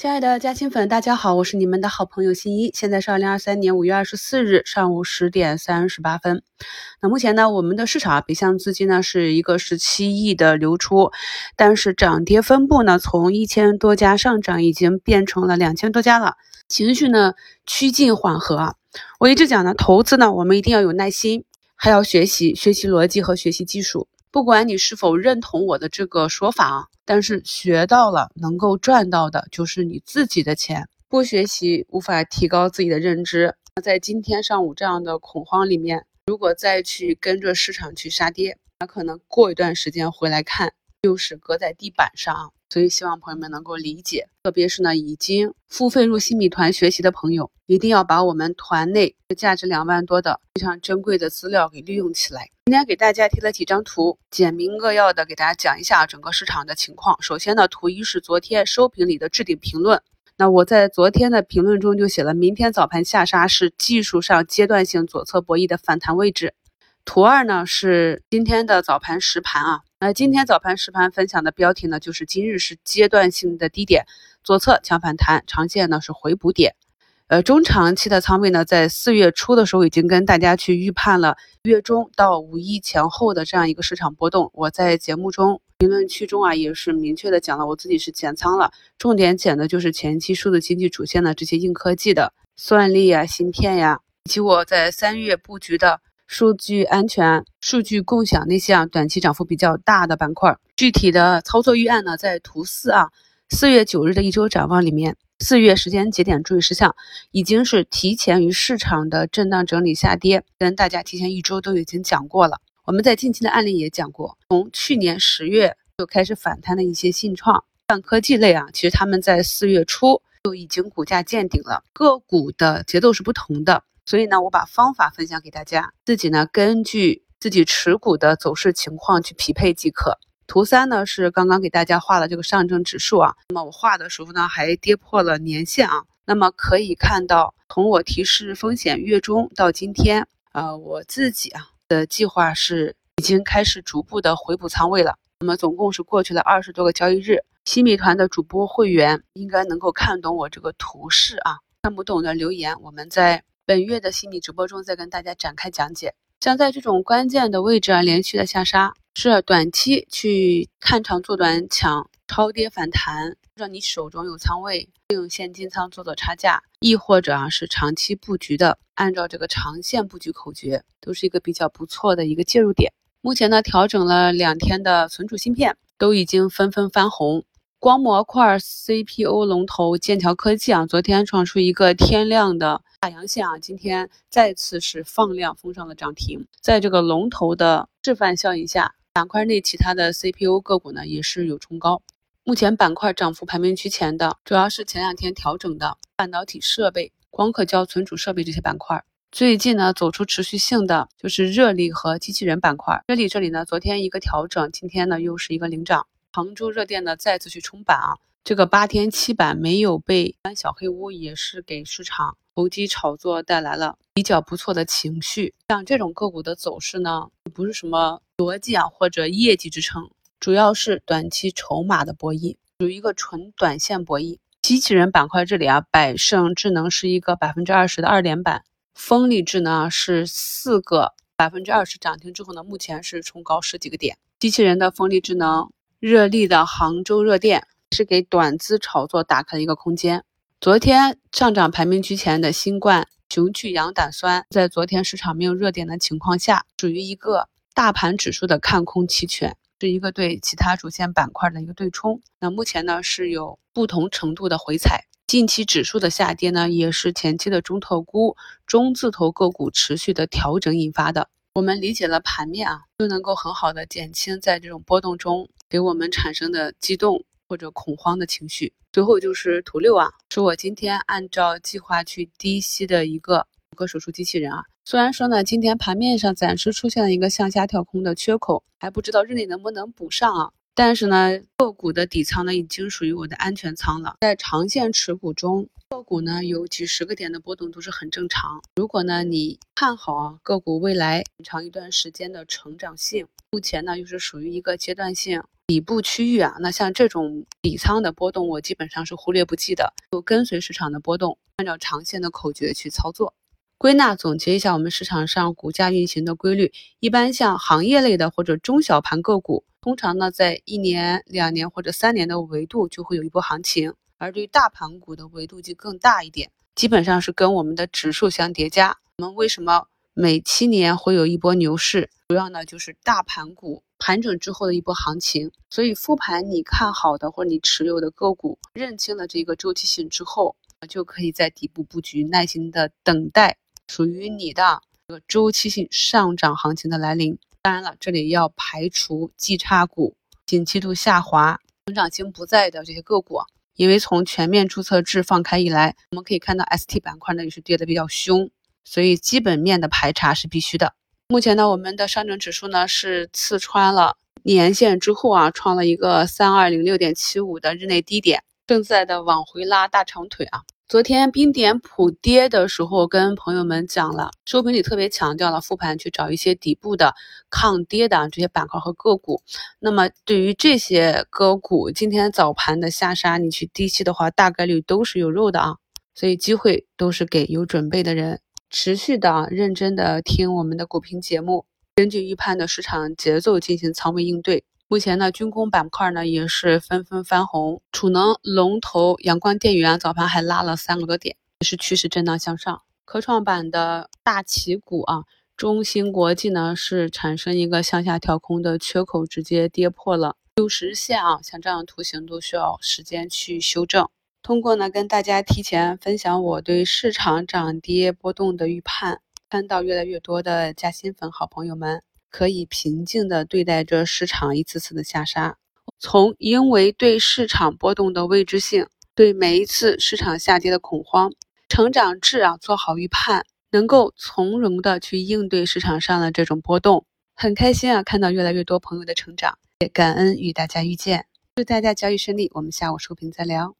亲爱的嘉兴粉，大家好，我是你们的好朋友新一。现在是二零二三年五月二十四日上午十点三十八分。那目前呢，我们的市场北向资金呢是一个十七亿的流出，但是涨跌分布呢从一千多家上涨已经变成了两千多家了，情绪呢趋近缓和。我一直讲呢，投资呢我们一定要有耐心，还要学习学习逻辑和学习技术。不管你是否认同我的这个说法啊，但是学到了能够赚到的就是你自己的钱。不学习无法提高自己的认知。那在今天上午这样的恐慌里面，如果再去跟着市场去杀跌，那可能过一段时间回来看，又是搁在地板上。所以希望朋友们能够理解，特别是呢已经付费入新米团学习的朋友，一定要把我们团内价值两万多的非常珍贵的资料给利用起来。今天给大家贴了几张图，简明扼要的给大家讲一下整个市场的情况。首先呢，图一是昨天收评里的置顶评论，那我在昨天的评论中就写了，明天早盘下杀是技术上阶段性左侧博弈的反弹位置。图二呢是今天的早盘实盘啊。那今天早盘实盘分享的标题呢，就是今日是阶段性的低点，左侧强反弹，长线呢是回补点。呃，中长期的仓位呢，在四月初的时候已经跟大家去预判了月中到五一前后的这样一个市场波动。我在节目中评论区中啊，也是明确的讲了，我自己是减仓了，重点减的就是前期数字经济主线的这些硬科技的算力啊、芯片呀，以及我在三月布局的。数据安全、数据共享那些啊，短期涨幅比较大的板块，具体的操作预案呢，在图四啊，四月九日的一周展望里面，四月时间节点注意事项，已经是提前于市场的震荡整理下跌，跟大家提前一周都已经讲过了。我们在近期的案例也讲过，从去年十月就开始反弹的一些信创、像科技类啊，其实他们在四月初就已经股价见顶了，个股的节奏是不同的。所以呢，我把方法分享给大家，自己呢根据自己持股的走势情况去匹配即可。图三呢是刚刚给大家画的这个上证指数啊，那么我画的时候呢还跌破了年线啊，那么可以看到，从我提示风险月中到今天，呃，我自己啊的计划是已经开始逐步的回补仓位了。那么总共是过去了二十多个交易日，新米团的主播会员应该能够看懂我这个图示啊，看不懂的留言，我们在。本月的心理直播中再跟大家展开讲解，像在这种关键的位置啊，连续的下杀是短期去看长做短抢超跌反弹，让你手中有仓位，利用现金仓做做差价，亦或者啊是长期布局的，按照这个长线布局口诀，都是一个比较不错的一个介入点。目前呢，调整了两天的存储芯片都已经纷纷翻红。光模块 CPU 龙头剑桥科技啊，昨天创出一个天量的大阳线啊，今天再次是放量封上了涨停。在这个龙头的示范效应下，板块内其他的 CPU 个股呢也是有冲高。目前板块涨幅排名居前的，主要是前两天调整的半导体设备、光刻胶存储设备这些板块。最近呢走出持续性的就是热力和机器人板块。热力这里呢，昨天一个调整，今天呢又是一个领涨。杭州热电呢再次去冲板啊，这个八天七板没有被小黑屋，也是给市场投机炒作带来了比较不错的情绪。像这种个股的走势呢，不是什么逻辑啊或者业绩支撑，主要是短期筹码的博弈，属于一个纯短线博弈。机器人板块这里啊，百胜智能是一个百分之二十的二连板，风力智能是四个百分之二十涨停之后呢，目前是冲高十几个点。机器人的风力智能。热力的杭州热电是给短资炒作打开了一个空间。昨天上涨排名居前的新冠雄去氧胆酸，在昨天市场没有热点的情况下，属于一个大盘指数的看空期权，是一个对其他主线板块的一个对冲。那目前呢是有不同程度的回踩，近期指数的下跌呢，也是前期的中特估、中字头个股持续的调整引发的。我们理解了盘面啊，就能够很好的减轻在这种波动中给我们产生的激动或者恐慌的情绪。最后就是图六啊，是我今天按照计划去低吸的一个骨骼手术机器人啊。虽然说呢，今天盘面上暂时出现了一个向下跳空的缺口，还不知道日内能不能补上啊。但是呢，个股的底仓呢已经属于我的安全仓了，在长线持股中。个股呢有几十个点的波动都是很正常。如果呢你看好啊个股未来很长一段时间的成长性，目前呢又是属于一个阶段性底部区域啊，那像这种底仓的波动，我基本上是忽略不计的，就跟随市场的波动，按照长线的口诀去操作。归纳总结一下我们市场上股价运行的规律，一般像行业类的或者中小盘个股，通常呢在一年、两年或者三年的维度就会有一波行情，而对于大盘股的维度就更大一点，基本上是跟我们的指数相叠加。我们为什么？每七年会有一波牛市，主要呢就是大盘股盘整之后的一波行情。所以复盘你看好的或者你持有的个股，认清了这个周期性之后，就可以在底部布局，耐心的等待属于你的这个周期性上涨行情的来临。当然了，这里要排除绩差股、景气度下滑、成长性不在的这些个股，因为从全面注册制放开以来，我们可以看到 ST 板块呢也是跌的比较凶。所以基本面的排查是必须的。目前呢，我们的上证指数呢是刺穿了年线之后啊，创了一个三二零六点七五的日内低点，正在的往回拉大长腿啊。昨天冰点普跌的时候，跟朋友们讲了，收评里特别强调了复盘去找一些底部的抗跌的这些板块和个股。那么对于这些个股，今天早盘的下杀，你去低吸的话，大概率都是有肉的啊。所以机会都是给有准备的人。持续的认真的听我们的股评节目，根据预判的市场节奏进行仓位应对。目前呢，军工板块呢也是纷纷翻红，储能龙头阳光电源早盘还拉了三个多点，也是趋势震荡向上。科创板的大旗股啊，中芯国际呢是产生一个向下调空的缺口，直接跌破了六十日线啊，像这样的图形都需要时间去修正。通过呢，跟大家提前分享我对市场涨跌波动的预判，看到越来越多的加新粉好朋友们可以平静的对待这市场一次次的下杀，从因为对市场波动的未知性，对每一次市场下跌的恐慌，成长质啊做好预判，能够从容的去应对市场上的这种波动，很开心啊，看到越来越多朋友的成长，也感恩与大家遇见，祝大家交易顺利，我们下午收评再聊。